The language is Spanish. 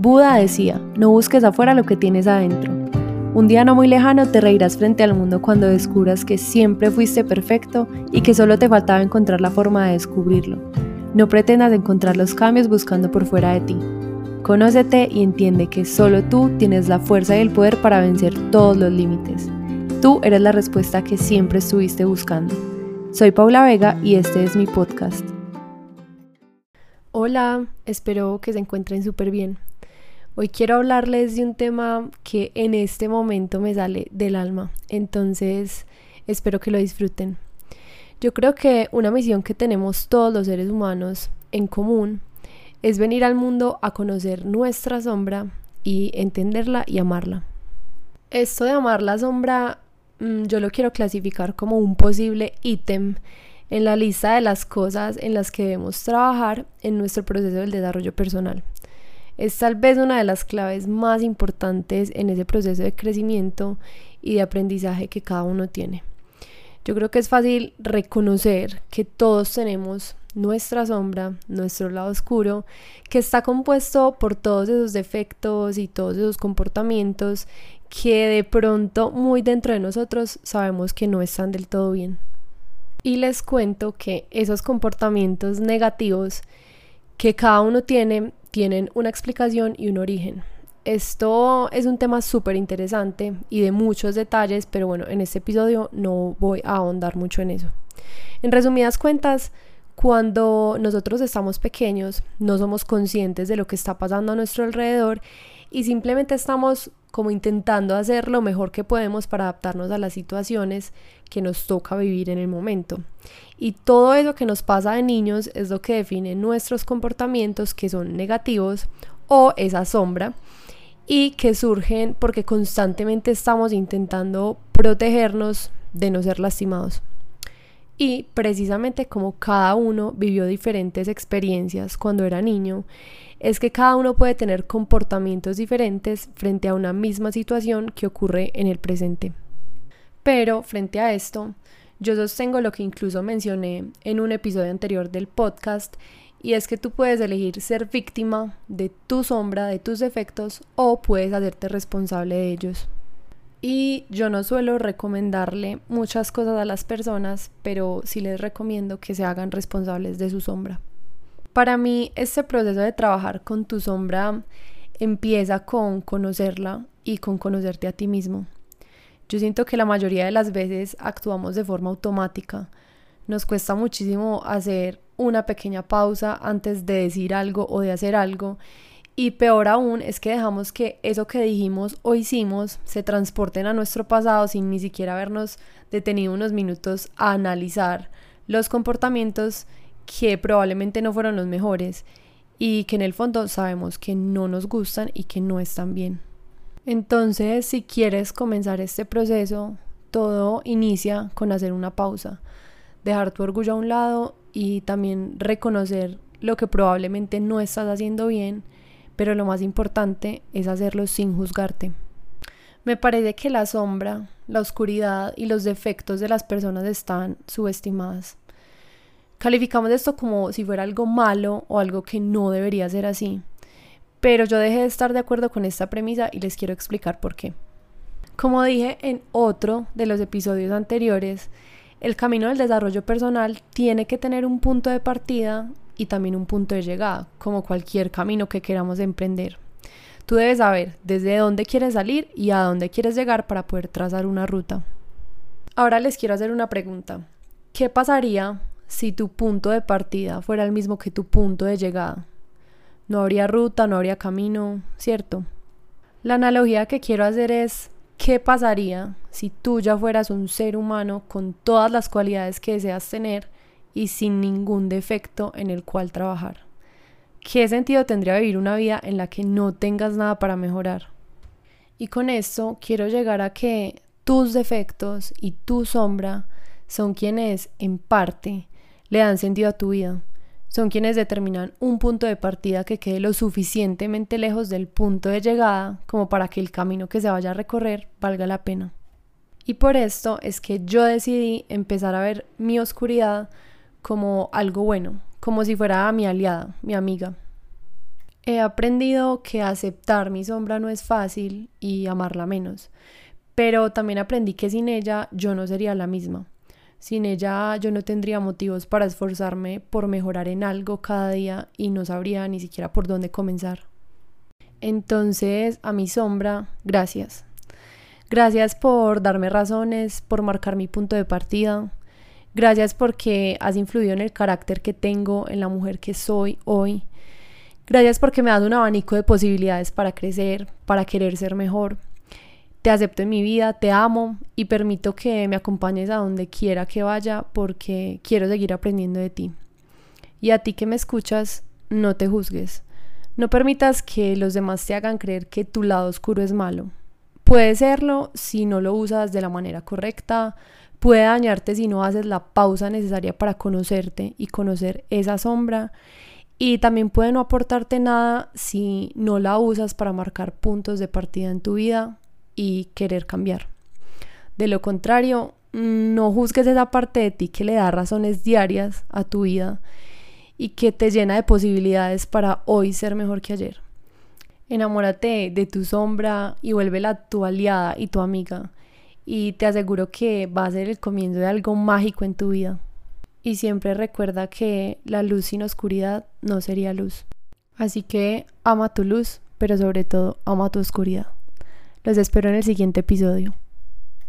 Buda decía, no busques afuera lo que tienes adentro. Un día no muy lejano te reirás frente al mundo cuando descubras que siempre fuiste perfecto y que solo te faltaba encontrar la forma de descubrirlo. No pretendas encontrar los cambios buscando por fuera de ti. Conócete y entiende que solo tú tienes la fuerza y el poder para vencer todos los límites. Tú eres la respuesta que siempre estuviste buscando. Soy Paula Vega y este es mi podcast. Hola, espero que se encuentren súper bien. Hoy quiero hablarles de un tema que en este momento me sale del alma, entonces espero que lo disfruten. Yo creo que una misión que tenemos todos los seres humanos en común es venir al mundo a conocer nuestra sombra y entenderla y amarla. Esto de amar la sombra mm, yo lo quiero clasificar como un posible ítem en la lista de las cosas en las que debemos trabajar en nuestro proceso del desarrollo personal es tal vez una de las claves más importantes en ese proceso de crecimiento y de aprendizaje que cada uno tiene. Yo creo que es fácil reconocer que todos tenemos nuestra sombra, nuestro lado oscuro, que está compuesto por todos esos defectos y todos esos comportamientos que de pronto muy dentro de nosotros sabemos que no están del todo bien. Y les cuento que esos comportamientos negativos que cada uno tiene tienen una explicación y un origen. Esto es un tema súper interesante y de muchos detalles, pero bueno, en este episodio no voy a ahondar mucho en eso. En resumidas cuentas, cuando nosotros estamos pequeños, no somos conscientes de lo que está pasando a nuestro alrededor y simplemente estamos como intentando hacer lo mejor que podemos para adaptarnos a las situaciones que nos toca vivir en el momento. Y todo eso que nos pasa de niños es lo que define nuestros comportamientos que son negativos o esa sombra y que surgen porque constantemente estamos intentando protegernos de no ser lastimados. Y precisamente como cada uno vivió diferentes experiencias cuando era niño, es que cada uno puede tener comportamientos diferentes frente a una misma situación que ocurre en el presente. Pero frente a esto, yo sostengo lo que incluso mencioné en un episodio anterior del podcast, y es que tú puedes elegir ser víctima de tu sombra, de tus defectos, o puedes hacerte responsable de ellos. Y yo no suelo recomendarle muchas cosas a las personas, pero sí les recomiendo que se hagan responsables de su sombra. Para mí, este proceso de trabajar con tu sombra empieza con conocerla y con conocerte a ti mismo. Yo siento que la mayoría de las veces actuamos de forma automática. Nos cuesta muchísimo hacer una pequeña pausa antes de decir algo o de hacer algo. Y peor aún es que dejamos que eso que dijimos o hicimos se transporten a nuestro pasado sin ni siquiera habernos detenido unos minutos a analizar los comportamientos que probablemente no fueron los mejores y que en el fondo sabemos que no nos gustan y que no están bien. Entonces, si quieres comenzar este proceso, todo inicia con hacer una pausa, dejar tu orgullo a un lado y también reconocer lo que probablemente no estás haciendo bien, pero lo más importante es hacerlo sin juzgarte. Me parece que la sombra, la oscuridad y los defectos de las personas están subestimadas. Calificamos esto como si fuera algo malo o algo que no debería ser así. Pero yo dejé de estar de acuerdo con esta premisa y les quiero explicar por qué. Como dije en otro de los episodios anteriores, el camino del desarrollo personal tiene que tener un punto de partida y también un punto de llegada, como cualquier camino que queramos emprender. Tú debes saber desde dónde quieres salir y a dónde quieres llegar para poder trazar una ruta. Ahora les quiero hacer una pregunta. ¿Qué pasaría si tu punto de partida fuera el mismo que tu punto de llegada. No habría ruta, no habría camino, ¿cierto? La analogía que quiero hacer es, ¿qué pasaría si tú ya fueras un ser humano con todas las cualidades que deseas tener y sin ningún defecto en el cual trabajar? ¿Qué sentido tendría vivir una vida en la que no tengas nada para mejorar? Y con esto quiero llegar a que tus defectos y tu sombra son quienes, en parte, le dan sentido a tu vida. Son quienes determinan un punto de partida que quede lo suficientemente lejos del punto de llegada como para que el camino que se vaya a recorrer valga la pena. Y por esto es que yo decidí empezar a ver mi oscuridad como algo bueno, como si fuera mi aliada, mi amiga. He aprendido que aceptar mi sombra no es fácil y amarla menos, pero también aprendí que sin ella yo no sería la misma. Sin ella yo no tendría motivos para esforzarme por mejorar en algo cada día y no sabría ni siquiera por dónde comenzar. Entonces, a mi sombra, gracias. Gracias por darme razones, por marcar mi punto de partida. Gracias porque has influido en el carácter que tengo, en la mujer que soy hoy. Gracias porque me das un abanico de posibilidades para crecer, para querer ser mejor. Te acepto en mi vida, te amo y permito que me acompañes a donde quiera que vaya porque quiero seguir aprendiendo de ti. Y a ti que me escuchas, no te juzgues. No permitas que los demás te hagan creer que tu lado oscuro es malo. Puede serlo si no lo usas de la manera correcta, puede dañarte si no haces la pausa necesaria para conocerte y conocer esa sombra. Y también puede no aportarte nada si no la usas para marcar puntos de partida en tu vida y querer cambiar. De lo contrario, no juzgues esa parte de ti que le da razones diarias a tu vida y que te llena de posibilidades para hoy ser mejor que ayer. Enamórate de tu sombra y vuélvela tu aliada y tu amiga. Y te aseguro que va a ser el comienzo de algo mágico en tu vida. Y siempre recuerda que la luz sin oscuridad no sería luz. Así que ama tu luz, pero sobre todo ama tu oscuridad. Los espero en el siguiente episodio.